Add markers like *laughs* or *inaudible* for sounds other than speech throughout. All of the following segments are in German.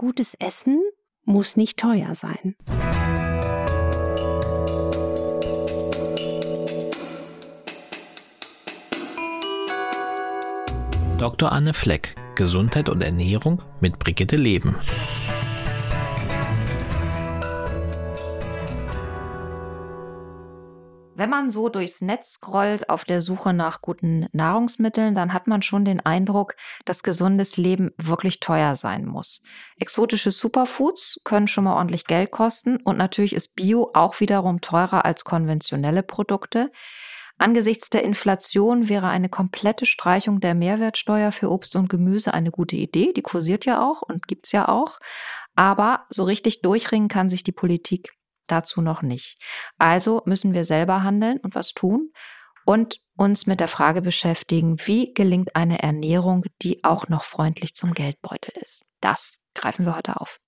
gutes Essen muss nicht teuer sein. Dr. Anne Fleck, Gesundheit und Ernährung mit Brigitte Leben. Wenn man so durchs Netz scrollt auf der Suche nach guten Nahrungsmitteln, dann hat man schon den Eindruck, dass gesundes Leben wirklich teuer sein muss. Exotische Superfoods können schon mal ordentlich Geld kosten und natürlich ist Bio auch wiederum teurer als konventionelle Produkte. Angesichts der Inflation wäre eine komplette Streichung der Mehrwertsteuer für Obst und Gemüse eine gute Idee. Die kursiert ja auch und gibt's ja auch. Aber so richtig durchringen kann sich die Politik dazu noch nicht. Also müssen wir selber handeln und was tun und uns mit der Frage beschäftigen, wie gelingt eine Ernährung, die auch noch freundlich zum Geldbeutel ist. Das greifen wir heute auf.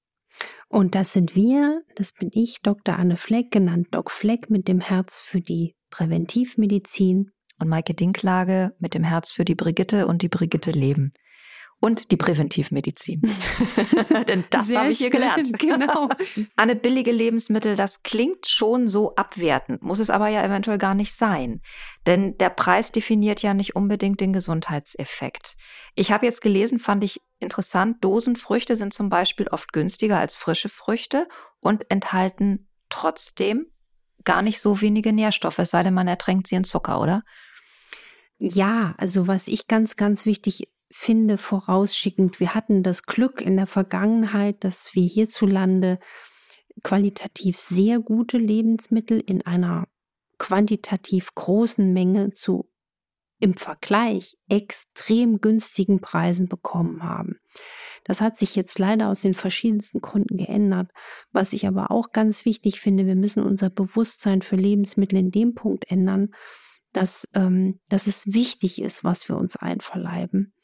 Und das sind wir, das bin ich, Dr. Anne Fleck, genannt Doc Fleck mit dem Herz für die Präventivmedizin. Und Maike Dinklage mit dem Herz für die Brigitte und die Brigitte Leben und die Präventivmedizin. *laughs* *laughs* Denn das habe ich hier gelernt. *laughs* Genau. Eine billige Lebensmittel, das klingt schon so abwertend, muss es aber ja eventuell gar nicht sein. Denn der Preis definiert ja nicht unbedingt den Gesundheitseffekt. Ich habe jetzt gelesen, fand ich interessant, Dosenfrüchte sind zum Beispiel oft günstiger als frische Früchte und enthalten trotzdem gar nicht so wenige Nährstoffe, es sei denn, man ertränkt sie in Zucker, oder? Ja, also was ich ganz, ganz wichtig finde, vorausschickend, wir hatten das Glück in der Vergangenheit, dass wir hierzulande qualitativ sehr gute Lebensmittel in einer quantitativ großen Menge zu im Vergleich extrem günstigen Preisen bekommen haben. Das hat sich jetzt leider aus den verschiedensten Gründen geändert. Was ich aber auch ganz wichtig finde, wir müssen unser Bewusstsein für Lebensmittel in dem Punkt ändern, dass, ähm, dass es wichtig ist, was wir uns einverleiben.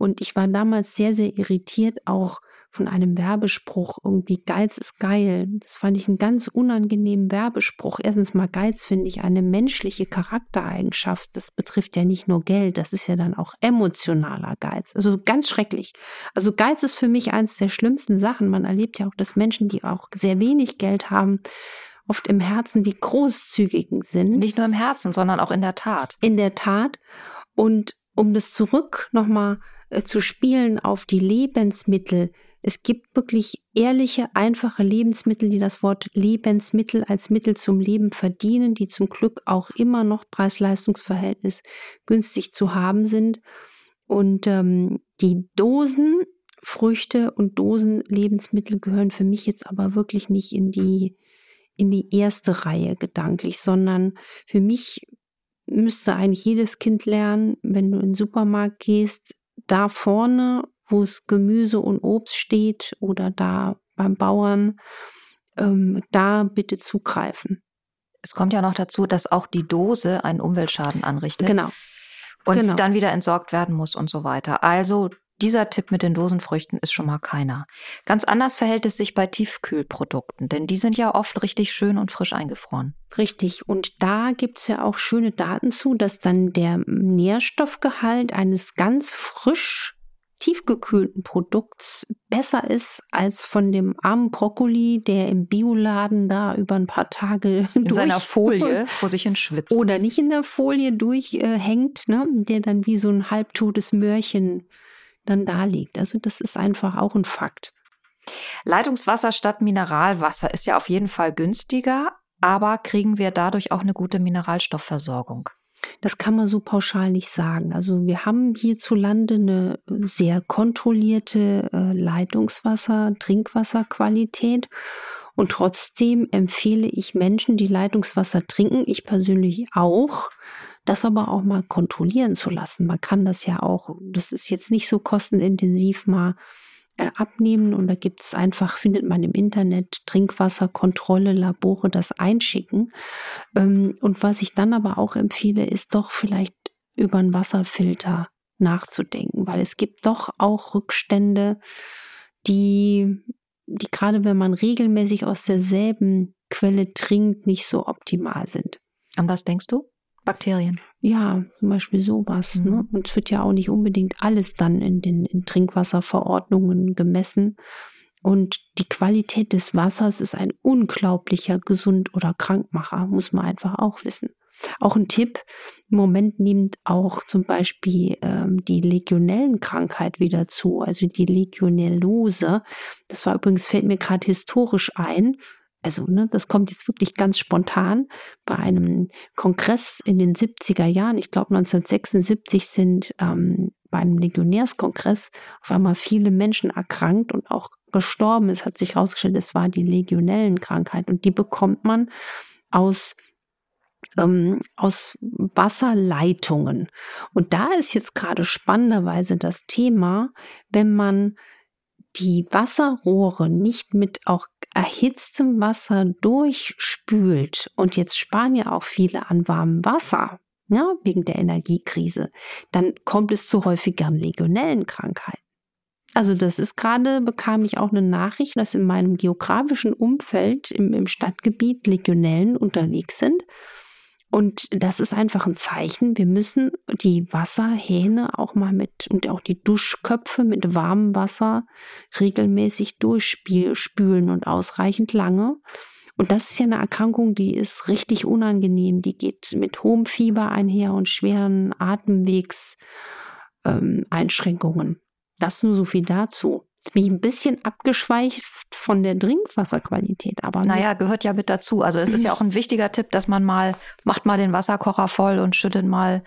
Und ich war damals sehr, sehr irritiert auch von einem Werbespruch, irgendwie Geiz ist geil. Das fand ich einen ganz unangenehmen Werbespruch. Erstens mal Geiz finde ich eine menschliche Charaktereigenschaft. Das betrifft ja nicht nur Geld, das ist ja dann auch emotionaler Geiz. Also ganz schrecklich. Also Geiz ist für mich eins der schlimmsten Sachen. Man erlebt ja auch, dass Menschen, die auch sehr wenig Geld haben, oft im Herzen die großzügigen sind. Nicht nur im Herzen, sondern auch in der Tat. In der Tat. Und um das zurück nochmal äh, zu spielen auf die Lebensmittel. Es gibt wirklich ehrliche, einfache Lebensmittel, die das Wort Lebensmittel als Mittel zum Leben verdienen, die zum Glück auch immer noch Preis-Leistungs-Verhältnis günstig zu haben sind. Und ähm, die Dosen Früchte und Dosenlebensmittel gehören für mich jetzt aber wirklich nicht in die, in die erste Reihe gedanklich, sondern für mich müsste eigentlich jedes Kind lernen, wenn du in den Supermarkt gehst, da vorne, wo es Gemüse und Obst steht oder da beim Bauern, ähm, da bitte zugreifen. Es kommt ja noch dazu, dass auch die Dose einen Umweltschaden anrichtet. Genau. Und genau. dann wieder entsorgt werden muss und so weiter. Also dieser Tipp mit den Dosenfrüchten ist schon mal keiner. Ganz anders verhält es sich bei Tiefkühlprodukten, denn die sind ja oft richtig schön und frisch eingefroren. Richtig. Und da gibt es ja auch schöne Daten zu, dass dann der Nährstoffgehalt eines ganz frisch tiefgekühlten Produkts besser ist als von dem armen Brokkoli, der im Bioladen da über ein paar Tage *laughs* in durch seiner Folie vor sich hin schwitzt. Oder nicht in der Folie durchhängt, äh, ne, der dann wie so ein halbtotes Möhrchen dann da liegt. Also das ist einfach auch ein Fakt. Leitungswasser statt Mineralwasser ist ja auf jeden Fall günstiger, aber kriegen wir dadurch auch eine gute Mineralstoffversorgung? Das kann man so pauschal nicht sagen. Also wir haben hierzulande eine sehr kontrollierte äh, Leitungswasser, Trinkwasserqualität. Und trotzdem empfehle ich Menschen, die Leitungswasser trinken, ich persönlich auch, das aber auch mal kontrollieren zu lassen. Man kann das ja auch, das ist jetzt nicht so kostenintensiv mal äh, abnehmen und da gibt es einfach, findet man im Internet Trinkwasserkontrolle, Labore, das einschicken. Ähm, und was ich dann aber auch empfehle, ist doch vielleicht über einen Wasserfilter nachzudenken, weil es gibt doch auch Rückstände, die, die gerade wenn man regelmäßig aus derselben Quelle trinkt, nicht so optimal sind. An was denkst du? Bakterien. Ja, zum Beispiel sowas. Ne? Mhm. Ne? Und es wird ja auch nicht unbedingt alles dann in den in Trinkwasserverordnungen gemessen. Und die Qualität des Wassers ist ein unglaublicher Gesund- oder Krankmacher, muss man einfach auch wissen. Auch ein Tipp, im Moment nimmt auch zum Beispiel ähm, die Legionellenkrankheit wieder zu, also die Legionellose. Das war übrigens, fällt mir gerade historisch ein, also ne, das kommt jetzt wirklich ganz spontan, bei einem Kongress in den 70er Jahren, ich glaube 1976 sind ähm, bei einem Legionärskongress auf einmal viele Menschen erkrankt und auch gestorben. Es hat sich herausgestellt, es war die Legionellenkrankheit und die bekommt man aus ähm, aus Wasserleitungen. Und da ist jetzt gerade spannenderweise das Thema, wenn man die Wasserrohre nicht mit auch erhitztem Wasser durchspült. Und jetzt sparen ja auch viele an warmem Wasser, ja, wegen der Energiekrise, dann kommt es zu häufigeren Legionellenkrankheiten. Also das ist gerade, bekam ich auch eine Nachricht, dass in meinem geografischen Umfeld im, im Stadtgebiet Legionellen unterwegs sind und das ist einfach ein Zeichen. Wir müssen die Wasserhähne auch mal mit und auch die Duschköpfe mit warmem Wasser regelmäßig durchspülen und ausreichend lange. Und das ist ja eine Erkrankung, die ist richtig unangenehm. Die geht mit hohem Fieber einher und schweren Atemwegseinschränkungen. Ähm, das nur so viel dazu. Jetzt bin ich ein bisschen abgeschweift von der Trinkwasserqualität, aber. Naja, gehört ja mit dazu. Also es ist ja auch ein wichtiger Tipp, dass man mal, macht mal den Wasserkocher voll und schüttet mal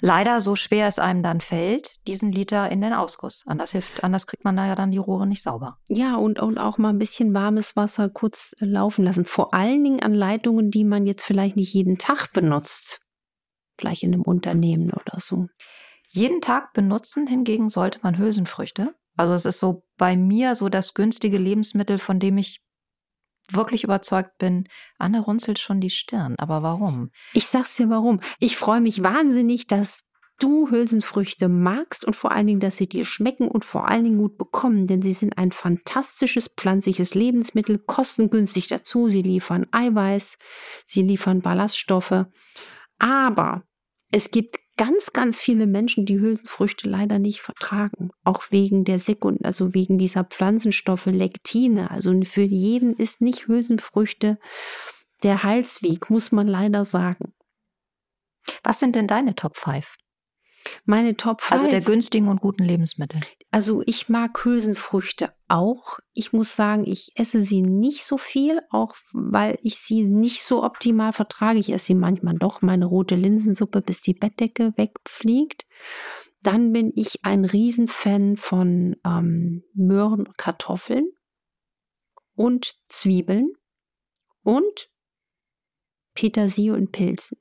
leider so schwer es einem dann fällt, diesen Liter in den Ausguss. Anders hilft, anders kriegt man da ja dann die Rohre nicht sauber. Ja, und, und auch mal ein bisschen warmes Wasser kurz äh, laufen lassen. Vor allen Dingen an Leitungen, die man jetzt vielleicht nicht jeden Tag benutzt. Vielleicht in einem Unternehmen oder so. Jeden Tag benutzen hingegen sollte man Hülsenfrüchte. Also es ist so bei mir so das günstige Lebensmittel, von dem ich wirklich überzeugt bin, Anne runzelt schon die Stirn. Aber warum? Ich sag's dir warum. Ich freue mich wahnsinnig, dass du Hülsenfrüchte magst und vor allen Dingen, dass sie dir schmecken und vor allen Dingen gut bekommen, denn sie sind ein fantastisches pflanzliches Lebensmittel, kostengünstig dazu. Sie liefern Eiweiß, sie liefern Ballaststoffe. Aber es gibt ganz, ganz viele Menschen, die Hülsenfrüchte leider nicht vertragen. Auch wegen der Sekund, also wegen dieser Pflanzenstoffe, Lektine. Also für jeden ist nicht Hülsenfrüchte der Heilsweg, muss man leider sagen. Was sind denn deine Top 5? Meine Top 5. Also der günstigen und guten Lebensmittel. Also ich mag Hülsenfrüchte auch. Ich muss sagen, ich esse sie nicht so viel, auch weil ich sie nicht so optimal vertrage. Ich esse sie manchmal doch, meine rote Linsensuppe, bis die Bettdecke wegfliegt. Dann bin ich ein Riesenfan von ähm, Möhren und Kartoffeln und Zwiebeln und Petersilie und Pilzen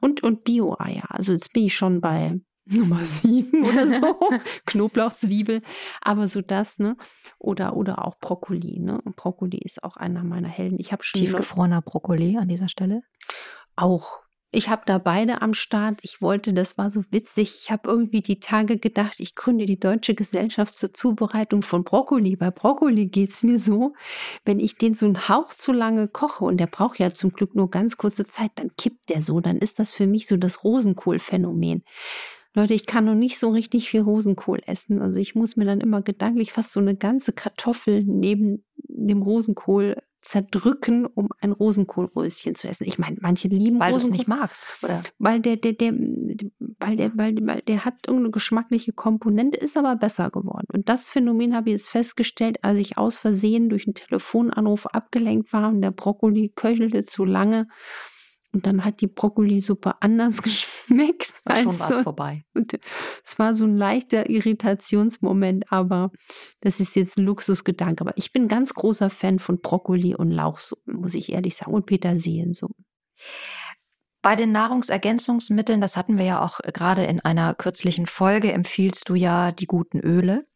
und, und Bio-Eier. Also jetzt bin ich schon bei Nummer sieben oder so. *laughs* Knoblauch, Zwiebel, aber so das, ne? Oder, oder auch Brokkoli, ne? Und Brokkoli ist auch einer meiner Helden. Ich habe schon. Tiefgefrorener Brokkoli an dieser Stelle? Auch. Ich habe da beide am Start. Ich wollte, das war so witzig. Ich habe irgendwie die Tage gedacht, ich gründe die Deutsche Gesellschaft zur Zubereitung von Brokkoli. Bei Brokkoli geht es mir so, wenn ich den so einen Hauch zu lange koche und der braucht ja zum Glück nur ganz kurze Zeit, dann kippt der so. Dann ist das für mich so das Rosenkohlphänomen. Leute, ich kann noch nicht so richtig viel Rosenkohl essen. Also ich muss mir dann immer gedanklich fast so eine ganze Kartoffel neben dem Rosenkohl zerdrücken, um ein Rosenkohlröschen zu essen. Ich meine, manche lieben weil Rosenkohl. Weil du es nicht magst, oder? Weil der, der, der, weil der, weil, weil der hat irgendeine geschmackliche Komponente, ist aber besser geworden. Und das Phänomen habe ich jetzt festgestellt, als ich aus Versehen durch einen Telefonanruf abgelenkt war und der Brokkoli köchelte zu lange und dann hat die Brokkolisuppe anders *laughs* geschmeckt. War schon was so. vorbei. Und es war so ein leichter Irritationsmoment, aber das ist jetzt ein Luxusgedanke. Aber ich bin ganz großer Fan von Brokkoli und Lauchsuppen, muss ich ehrlich sagen, und Petersiliensuppen. Bei den Nahrungsergänzungsmitteln, das hatten wir ja auch gerade in einer kürzlichen Folge, empfiehlst du ja die guten Öle.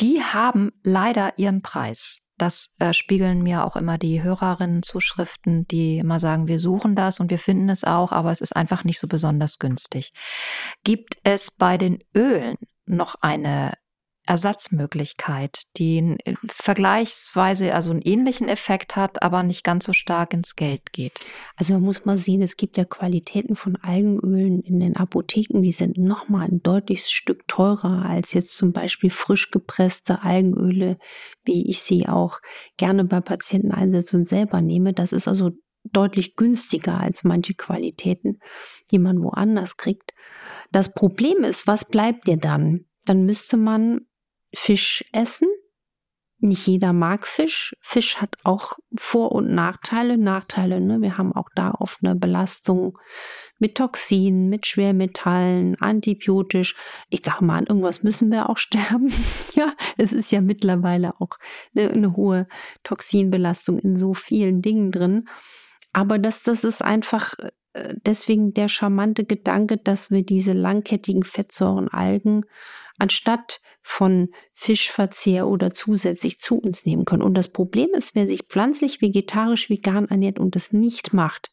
Die haben leider ihren Preis. Das äh, spiegeln mir auch immer die Hörerinnen-Zuschriften, die immer sagen, wir suchen das und wir finden es auch, aber es ist einfach nicht so besonders günstig. Gibt es bei den Ölen noch eine Ersatzmöglichkeit, die äh, vergleichsweise also einen ähnlichen Effekt hat, aber nicht ganz so stark ins Geld geht. Also man muss mal sehen, es gibt ja Qualitäten von Algenölen in den Apotheken, die sind nochmal ein deutliches Stück teurer als jetzt zum Beispiel frisch gepresste Algenöle, wie ich sie auch gerne bei Patienten einsetze und selber nehme. Das ist also deutlich günstiger als manche Qualitäten, die man woanders kriegt. Das Problem ist, was bleibt dir dann? Dann müsste man Fisch essen. Nicht jeder mag Fisch. Fisch hat auch Vor- und Nachteile. Nachteile, ne? Wir haben auch da oft eine Belastung mit Toxinen, mit Schwermetallen, antibiotisch. Ich sage mal, an irgendwas müssen wir auch *laughs* sterben. ja, es ist ja mittlerweile auch eine, eine hohe Toxinbelastung in so vielen Dingen drin. Aber das, das ist einfach äh, deswegen der charmante Gedanke, dass wir diese langkettigen Fettsäuren Algen anstatt von Fischverzehr oder zusätzlich zu uns nehmen können. Und das Problem ist, wer sich pflanzlich, vegetarisch, vegan ernährt und das nicht macht,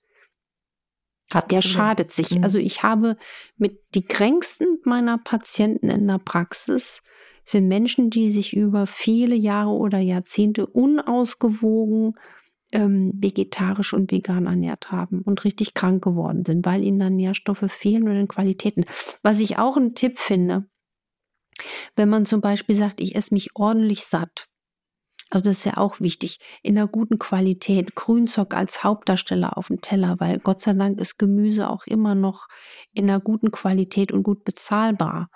Hat der schadet sich. Mhm. Also ich habe mit die kränksten meiner Patienten in der Praxis sind Menschen, die sich über viele Jahre oder Jahrzehnte unausgewogen ähm, vegetarisch und vegan ernährt haben und richtig krank geworden sind, weil ihnen dann Nährstoffe fehlen oder in Qualitäten. Was ich auch einen Tipp finde, wenn man zum Beispiel sagt, ich esse mich ordentlich satt, also das ist ja auch wichtig, in einer guten Qualität, Grünzock als Hauptdarsteller auf dem Teller, weil Gott sei Dank ist Gemüse auch immer noch in einer guten Qualität und gut bezahlbar.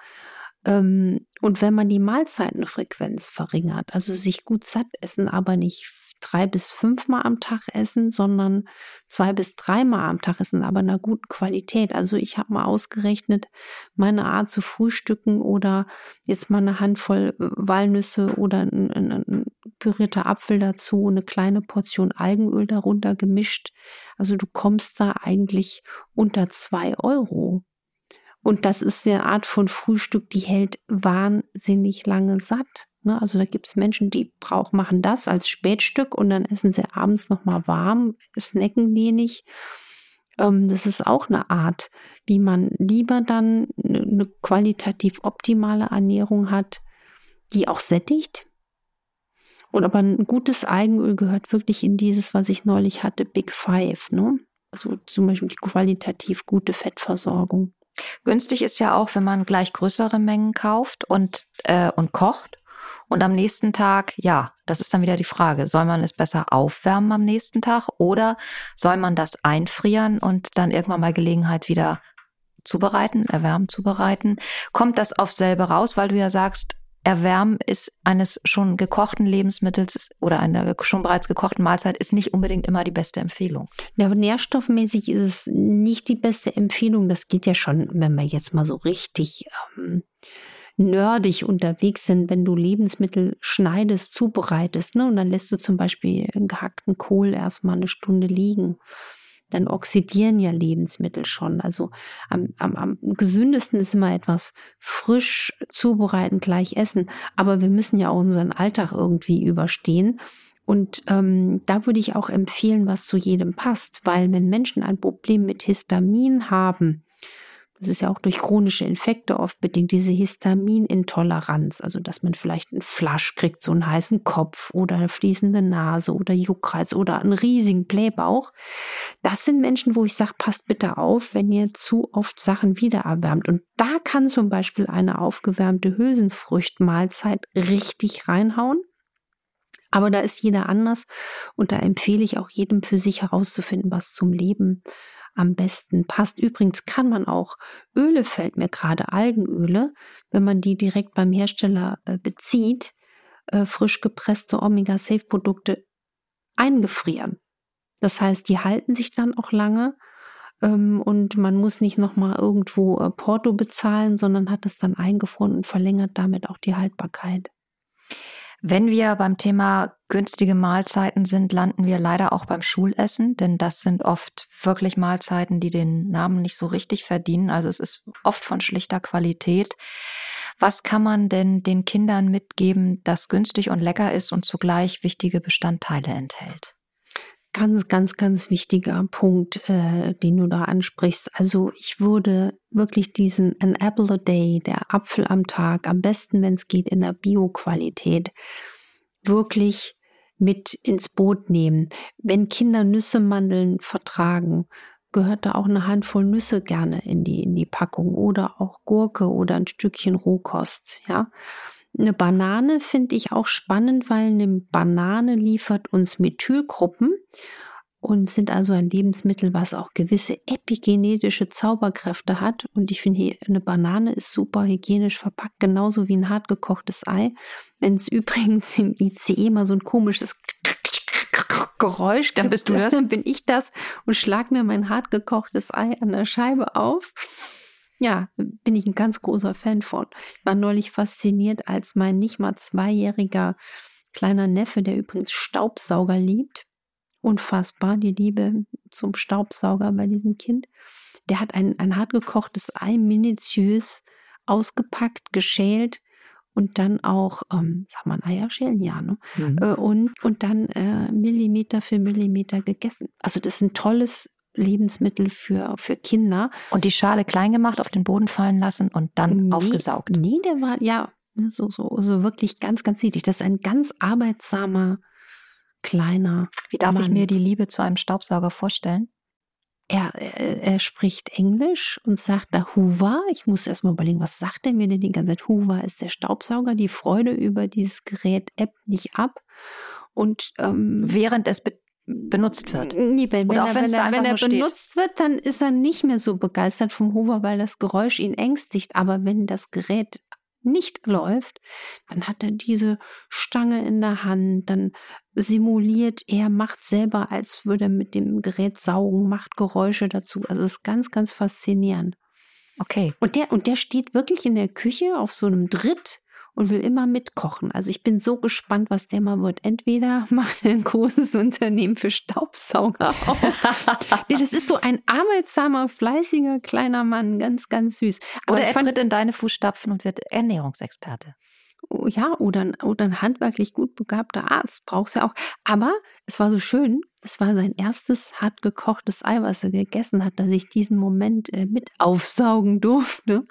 Ähm, und wenn man die Mahlzeitenfrequenz verringert, also sich gut satt essen, aber nicht drei bis fünfmal am Tag essen, sondern zwei bis dreimal am Tag essen, aber in einer guten Qualität. Also ich habe mal ausgerechnet, meine Art zu frühstücken oder jetzt mal eine Handvoll äh, Walnüsse oder ein, ein, ein pürierter Apfel dazu, eine kleine Portion Algenöl darunter gemischt. Also du kommst da eigentlich unter zwei Euro. Und das ist eine Art von Frühstück, die hält wahnsinnig lange satt. Ne? Also da gibt es Menschen, die brauchen, machen das als Spätstück und dann essen sie abends nochmal warm, snacken wenig. Ähm, das ist auch eine Art, wie man lieber dann eine, eine qualitativ optimale Ernährung hat, die auch sättigt. Und aber ein gutes Eigenöl gehört wirklich in dieses, was ich neulich hatte, Big Five. Ne? Also zum Beispiel die qualitativ gute Fettversorgung. Günstig ist ja auch, wenn man gleich größere Mengen kauft und, äh, und kocht und am nächsten Tag, ja, das ist dann wieder die Frage, soll man es besser aufwärmen am nächsten Tag oder soll man das einfrieren und dann irgendwann bei Gelegenheit wieder zubereiten, erwärmen, zubereiten? Kommt das auf selbe raus, weil du ja sagst, Erwärmen ist eines schon gekochten Lebensmittels oder einer schon bereits gekochten Mahlzeit ist nicht unbedingt immer die beste Empfehlung. Ja, nährstoffmäßig ist es nicht die beste Empfehlung. Das geht ja schon, wenn wir jetzt mal so richtig ähm, nerdig unterwegs sind, wenn du Lebensmittel schneidest, zubereitest, ne? Und dann lässt du zum Beispiel gehackten Kohl erstmal eine Stunde liegen. Dann oxidieren ja Lebensmittel schon. Also am, am, am gesündesten ist immer etwas frisch zubereiten, gleich essen. Aber wir müssen ja auch unseren Alltag irgendwie überstehen. Und ähm, da würde ich auch empfehlen, was zu jedem passt, weil wenn Menschen ein Problem mit Histamin haben, das ist ja auch durch chronische Infekte oft bedingt, diese Histaminintoleranz, also dass man vielleicht einen Flasch kriegt, so einen heißen Kopf oder eine fließende Nase oder Juckreiz oder einen riesigen Blähbauch. Das sind Menschen, wo ich sage, passt bitte auf, wenn ihr zu oft Sachen wiedererwärmt. Und da kann zum Beispiel eine aufgewärmte Hülsenfrüchtmahlzeit richtig reinhauen. Aber da ist jeder anders und da empfehle ich auch jedem für sich herauszufinden, was zum Leben am besten passt. Übrigens kann man auch Öle, fällt mir gerade Algenöle, wenn man die direkt beim Hersteller äh, bezieht, äh, frisch gepresste Omega-Safe-Produkte eingefrieren. Das heißt, die halten sich dann auch lange ähm, und man muss nicht nochmal irgendwo äh, Porto bezahlen, sondern hat es dann eingefroren und verlängert damit auch die Haltbarkeit. Wenn wir beim Thema günstige Mahlzeiten sind, landen wir leider auch beim Schulessen, denn das sind oft wirklich Mahlzeiten, die den Namen nicht so richtig verdienen. Also es ist oft von schlichter Qualität. Was kann man denn den Kindern mitgeben, das günstig und lecker ist und zugleich wichtige Bestandteile enthält? Ganz, ganz, ganz wichtiger Punkt, äh, den du da ansprichst. Also ich würde wirklich diesen An Apple a Day, der Apfel am Tag, am besten, wenn es geht, in der Bio-Qualität, wirklich mit ins Boot nehmen. Wenn Kinder Nüsse, Mandeln vertragen, gehört da auch eine Handvoll Nüsse gerne in die, in die Packung oder auch Gurke oder ein Stückchen Rohkost, ja. Eine Banane finde ich auch spannend, weil eine Banane liefert uns Methylgruppen und sind also ein Lebensmittel, was auch gewisse epigenetische Zauberkräfte hat. Und ich finde, eine Banane ist super hygienisch verpackt, genauso wie ein hartgekochtes Ei. Wenn es *laughs* übrigens im ICE mal so ein komisches Geräusch, dann bist du das. *laughs* Dann bin ich das und schlag mir mein hartgekochtes Ei an der Scheibe auf. Ja, bin ich ein ganz großer Fan von. Ich war neulich fasziniert, als mein nicht mal zweijähriger kleiner Neffe, der übrigens Staubsauger liebt, unfassbar, die Liebe zum Staubsauger bei diesem Kind, der hat ein, ein hartgekochtes Ei minutiös ausgepackt, geschält und dann auch, ähm, sag mal, Eier schälen, ja, ne? Mhm. Äh, und, und dann äh, Millimeter für Millimeter gegessen. Also das ist ein tolles Lebensmittel für, für Kinder. Und die Schale klein gemacht, auf den Boden fallen lassen und dann nee, aufgesaugt. Nee, der war, ja, ne, so, so, so wirklich ganz, ganz niedlich. Das ist ein ganz arbeitsamer, kleiner. Wie darf Mann. ich mir die Liebe zu einem Staubsauger vorstellen? Er, er, er, spricht Englisch und sagt da Hoover. Ich muss erst mal überlegen, was sagt er mir denn die ganze Zeit? Hoover ist der Staubsauger. Die Freude über dieses Gerät ebbt nicht ab. Und ähm, während es be benutzt wird. Nee, wenn, wenn er, wenn er, wenn er benutzt wird, dann ist er nicht mehr so begeistert vom Hoover, weil das Geräusch ihn ängstigt. Aber wenn das Gerät nicht läuft, dann hat er diese Stange in der Hand, dann simuliert er, macht selber, als würde er mit dem Gerät saugen, macht Geräusche dazu. Also es ist ganz, ganz faszinierend. Okay. Und der, und der steht wirklich in der Küche auf so einem Dritt und will immer mitkochen. Also ich bin so gespannt, was der mal wird. Entweder *laughs* macht er ein großes Unternehmen für Staubsauger auf. das ist so ein arbeitsamer, fleißiger kleiner Mann, ganz, ganz süß. Aber oder er tritt in deine Fußstapfen und wird Ernährungsexperte. Oh ja, oder, oder ein handwerklich gut begabter Arzt brauchst du ja auch. Aber es war so schön, es war sein erstes hart gekochtes Ei, was er gegessen hat, dass ich diesen Moment äh, mit aufsaugen durfte.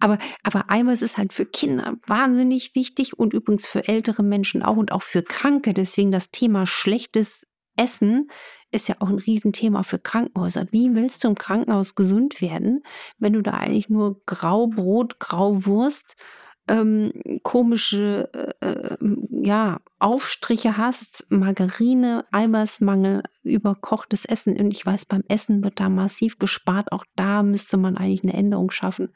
Aber, aber Eiweiß ist halt für Kinder wahnsinnig wichtig und übrigens für ältere Menschen auch und auch für Kranke. Deswegen das Thema schlechtes Essen ist ja auch ein Riesenthema für Krankenhäuser. Wie willst du im Krankenhaus gesund werden, wenn du da eigentlich nur Graubrot, Grauwurst ähm, komische äh, äh, ja, Aufstriche hast, Margarine, Eiweißmangel, überkochtes Essen. Und ich weiß, beim Essen wird da massiv gespart. Auch da müsste man eigentlich eine Änderung schaffen.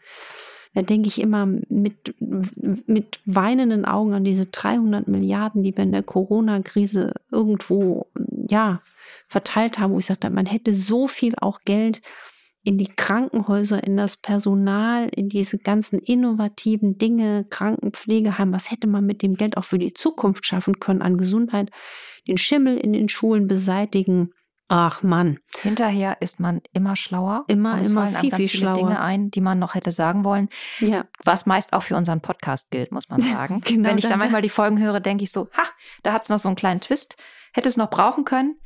Da denke ich immer mit, mit weinenden Augen an diese 300 Milliarden, die wir in der Corona-Krise irgendwo, ja, verteilt haben, wo ich sagte, man hätte so viel auch Geld in die Krankenhäuser, in das Personal, in diese ganzen innovativen Dinge, Krankenpflegeheim, was hätte man mit dem Geld auch für die Zukunft schaffen können an Gesundheit, den Schimmel in den Schulen beseitigen. Ach Mann. Hinterher ist man immer schlauer. Immer, und es immer fallen viel, ganz viel viele schlauer. Dinge ein, die man noch hätte sagen wollen. Ja. Was meist auch für unseren Podcast gilt, muss man *laughs* sagen. Genau, Wenn ich da manchmal die Folgen höre, denke ich so, ha, da hat es noch so einen kleinen Twist. Hätte es noch brauchen können.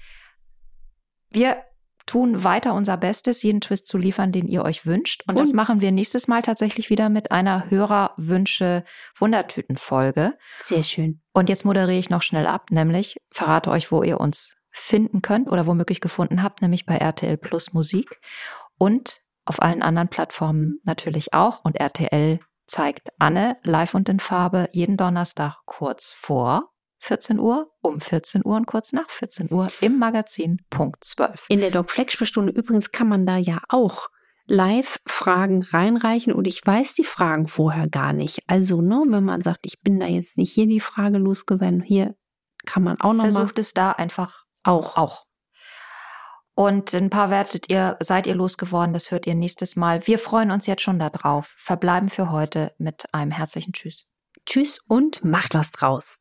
Wir tun weiter unser Bestes, jeden Twist zu liefern, den ihr euch wünscht. Und, das Und- machen wir nächstes Mal tatsächlich wieder mit einer Hörerwünsche-Wundertüten-Folge. Sehr schön. Und jetzt moderiere ich noch schnell ab, nämlich verrate euch, wo ihr uns finden könnt oder womöglich gefunden habt, nämlich bei RTL Plus Musik und auf allen anderen Plattformen natürlich auch. Und RTL zeigt Anne live und in Farbe jeden Donnerstag kurz vor 14 Uhr, um 14 Uhr und kurz nach 14 Uhr im Magazin Punkt 12. In der Doc Fleck Sprechstunde übrigens kann man da ja auch live Fragen reinreichen und ich weiß die Fragen vorher gar nicht. Also, ne, wenn man sagt, ich bin da jetzt nicht hier die Frage losgeworden, hier kann man auch noch mal Versucht es da einfach auch. auch. Und ein paar werdet ihr, seid ihr losgeworden, das hört ihr nächstes Mal. Wir freuen uns jetzt schon darauf. Verbleiben für heute mit einem herzlichen Tschüss. Tschüss und macht was draus.